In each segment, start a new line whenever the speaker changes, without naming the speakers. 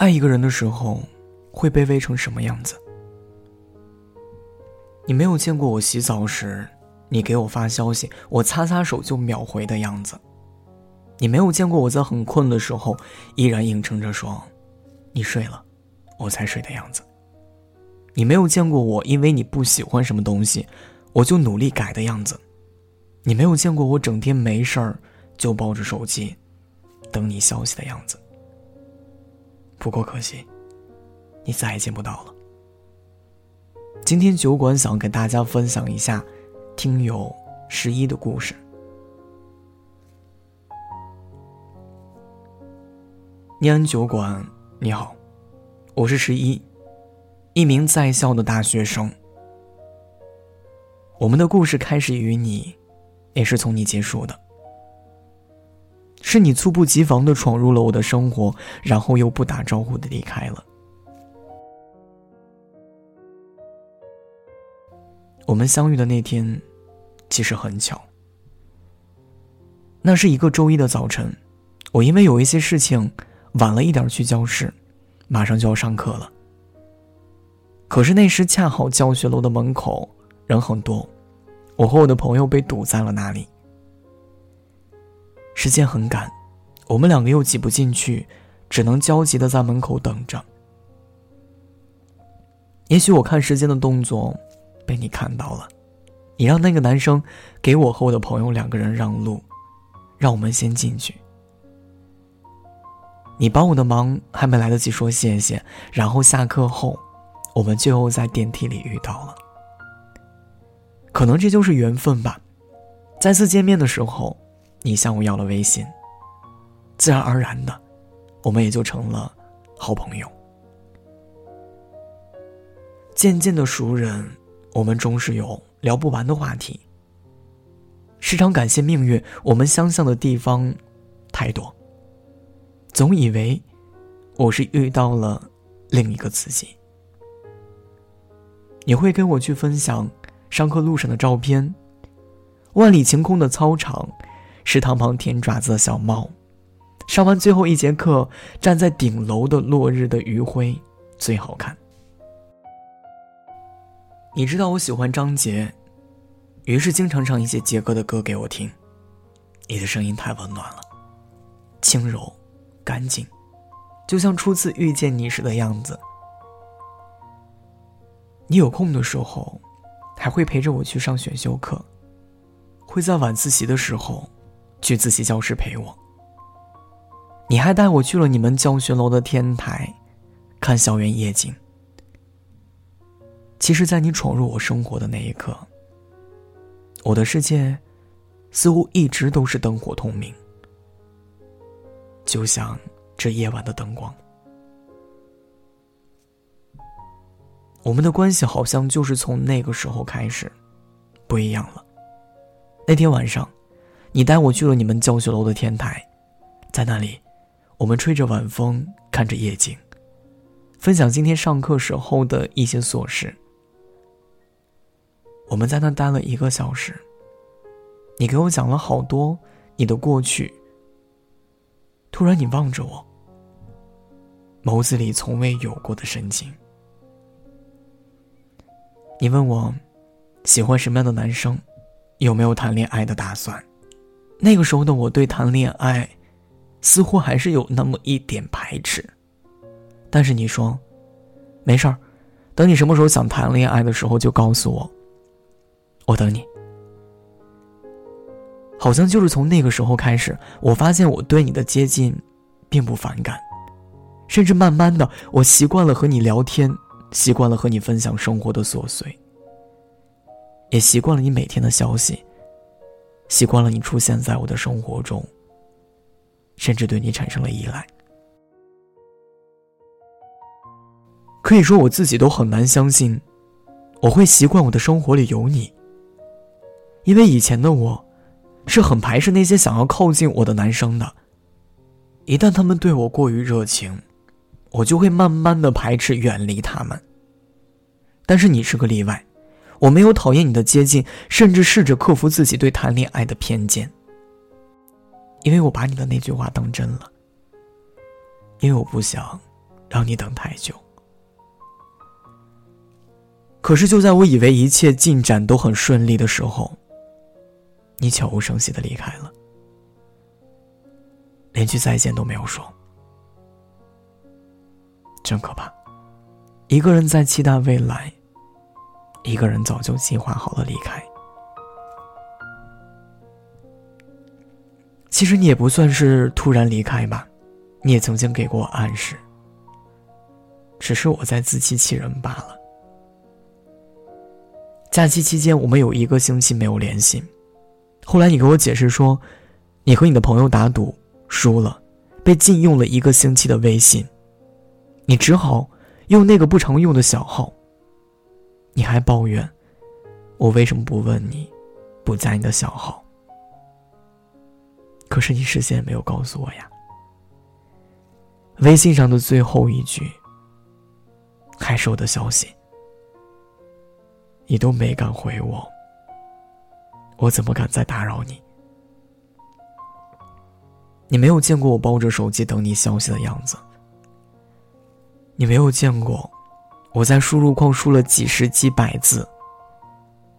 爱一个人的时候，会卑微成什么样子？你没有见过我洗澡时，你给我发消息，我擦擦手就秒回的样子。你没有见过我在很困的时候，依然硬撑着说：“你睡了，我才睡的样子。”你没有见过我因为你不喜欢什么东西，我就努力改的样子。你没有见过我整天没事儿就抱着手机，等你消息的样子。不过可惜，你再也见不到了。今天酒馆想给大家分享一下听友十一的故事。念安酒馆，你好，我是十一，一名在校的大学生。我们的故事开始于你，也是从你结束的。是你猝不及防的闯入了我的生活，然后又不打招呼的离开了。我们相遇的那天，其实很巧。那是一个周一的早晨，我因为有一些事情。晚了一点去教室，马上就要上课了。可是那时恰好教学楼的门口人很多，我和我的朋友被堵在了那里。时间很赶，我们两个又挤不进去，只能焦急的在门口等着。也许我看时间的动作被你看到了，你让那个男生给我和我的朋友两个人让路，让我们先进去。你帮我的忙还没来得及说谢谢，然后下课后，我们最后在电梯里遇到了。可能这就是缘分吧。再次见面的时候，你向我要了微信，自然而然的，我们也就成了好朋友。渐渐的熟人，我们终是有聊不完的话题。时常感谢命运，我们相像的地方太多。总以为我是遇到了另一个自己。你会跟我去分享上课路上的照片，万里晴空的操场，食堂旁舔爪子的小猫，上完最后一节课站在顶楼的落日的余晖最好看。你知道我喜欢张杰，于是经常唱一些杰哥的歌给我听。你的声音太温暖了，轻柔。干净，就像初次遇见你时的样子。你有空的时候，还会陪着我去上选修课，会在晚自习的时候去自习教室陪我。你还带我去了你们教学楼的天台，看校园夜景。其实，在你闯入我生活的那一刻，我的世界似乎一直都是灯火通明。就像这夜晚的灯光，我们的关系好像就是从那个时候开始不一样了。那天晚上，你带我去了你们教学楼的天台，在那里，我们吹着晚风，看着夜景，分享今天上课时候的一些琐事。我们在那待了一个小时，你给我讲了好多你的过去。突然，你望着我，眸子里从未有过的深情。你问我喜欢什么样的男生，有没有谈恋爱的打算？那个时候的我对谈恋爱，似乎还是有那么一点排斥。但是你说，没事儿，等你什么时候想谈恋爱的时候就告诉我，我等你。好像就是从那个时候开始，我发现我对你的接近，并不反感，甚至慢慢的，我习惯了和你聊天，习惯了和你分享生活的琐碎，也习惯了你每天的消息，习惯了你出现在我的生活中，甚至对你产生了依赖。可以说我自己都很难相信，我会习惯我的生活里有你，因为以前的我。是很排斥那些想要靠近我的男生的。一旦他们对我过于热情，我就会慢慢的排斥、远离他们。但是你是个例外，我没有讨厌你的接近，甚至试着克服自己对谈恋爱的偏见。因为我把你的那句话当真了。因为我不想让你等太久。可是就在我以为一切进展都很顺利的时候，你悄无声息的离开了，连句再见都没有说，真可怕。一个人在期待未来，一个人早就计划好了离开。其实你也不算是突然离开吧，你也曾经给过我暗示，只是我在自欺欺人罢了。假期期间，我们有一个星期没有联系。后来你给我解释说，你和你的朋友打赌输了，被禁用了一个星期的微信。你只好用那个不常用的小号。你还抱怨，我为什么不问你，不加你的小号？可是你事先也没有告诉我呀。微信上的最后一句，还是我的消息。你都没敢回我，我怎么敢再打扰你？你没有见过我抱着手机等你消息的样子，你没有见过我在输入框输了几十几百字，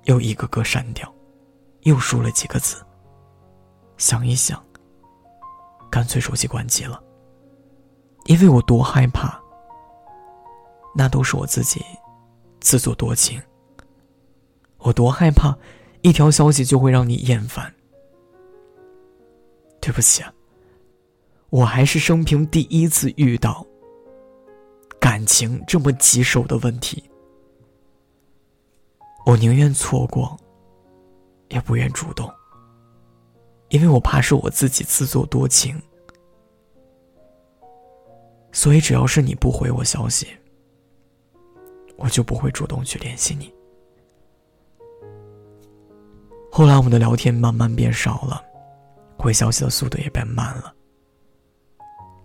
又一个个删掉，又输了几个字。想一想，干脆手机关机了，因为我多害怕，那都是我自己自作多情。我多害怕，一条消息就会让你厌烦。对不起啊，我还是生平第一次遇到感情这么棘手的问题。我宁愿错过，也不愿主动，因为我怕是我自己自作多情。所以只要是你不回我消息，我就不会主动去联系你。后来我们的聊天慢慢变少了，回消息的速度也变慢了。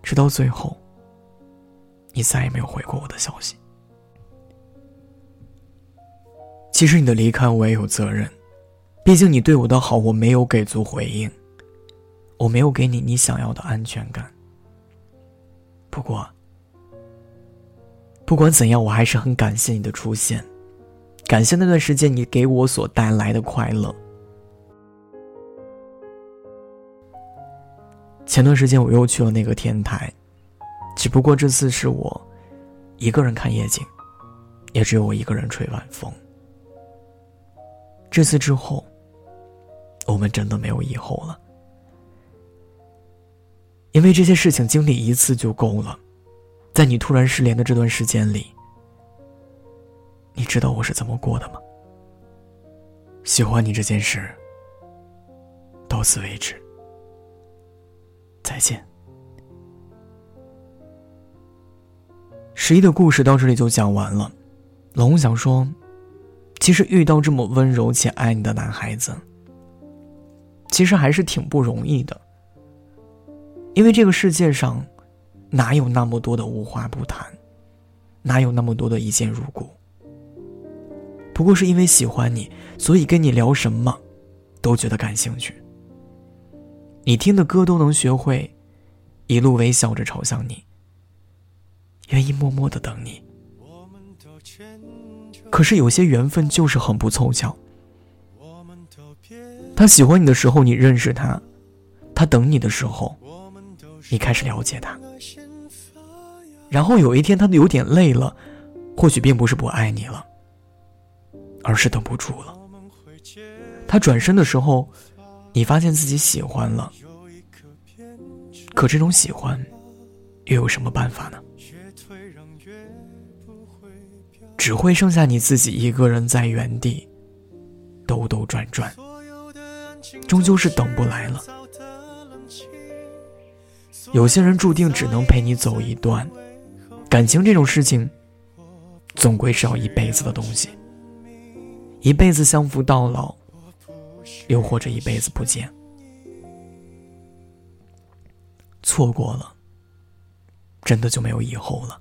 直到最后，你再也没有回过我的消息。其实你的离开我也有责任，毕竟你对我的好我没有给足回应，我没有给你你想要的安全感。不过，不管怎样，我还是很感谢你的出现，感谢那段时间你给我所带来的快乐。前段时间我又去了那个天台，只不过这次是我一个人看夜景，也只有我一个人吹晚风。这次之后，我们真的没有以后了，因为这些事情经历一次就够了。在你突然失联的这段时间里，你知道我是怎么过的吗？喜欢你这件事，到此为止。再见。十一的故事到这里就讲完了。老公想说，其实遇到这么温柔且爱你的男孩子，其实还是挺不容易的。因为这个世界上，哪有那么多的无话不谈，哪有那么多的一见如故？不过是因为喜欢你，所以跟你聊什么，都觉得感兴趣。你听的歌都能学会，一路微笑着朝向你，愿意默默的等你。可是有些缘分就是很不凑巧。他喜欢你的时候，你认识他；他等你的时候，你开始了解他。然后有一天，他有点累了，或许并不是不爱你了，而是等不住了。他转身的时候。你发现自己喜欢了，可这种喜欢，又有什么办法呢？只会剩下你自己一个人在原地兜兜转转，终究是等不来了。有些人注定只能陪你走一段，感情这种事情，总归是要一辈子的东西，一辈子相扶到老。又或者一辈子不见，错过了，真的就没有以后了。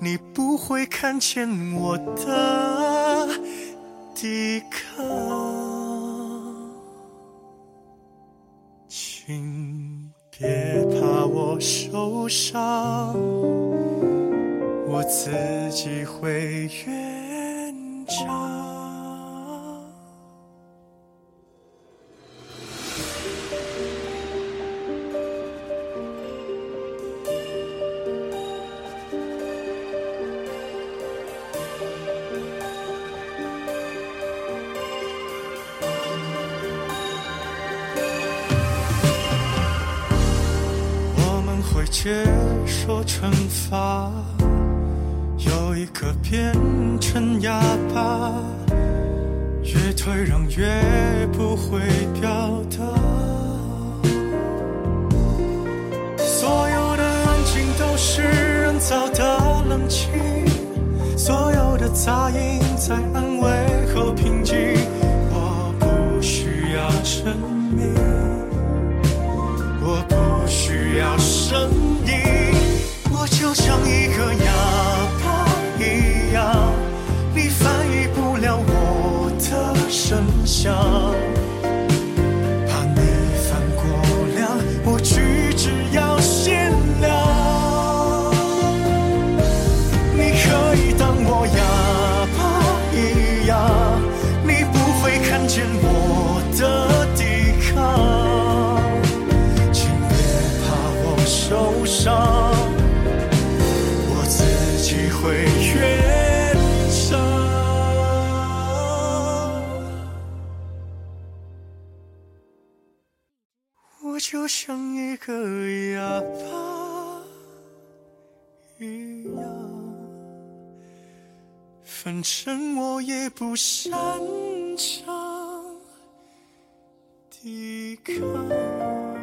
你不会看见我的抵抗。请别怕我受伤，我自己会圆场。接受惩罚，有一个变成哑巴，越退让越不会表达。所有的安静都是人造的冷清，所有的杂音在安慰后平静。我不需要证明。我不需要声音，我就像一个哑巴一样，你翻译不了我的声响。个哑巴一样，反正我也不擅长抵抗。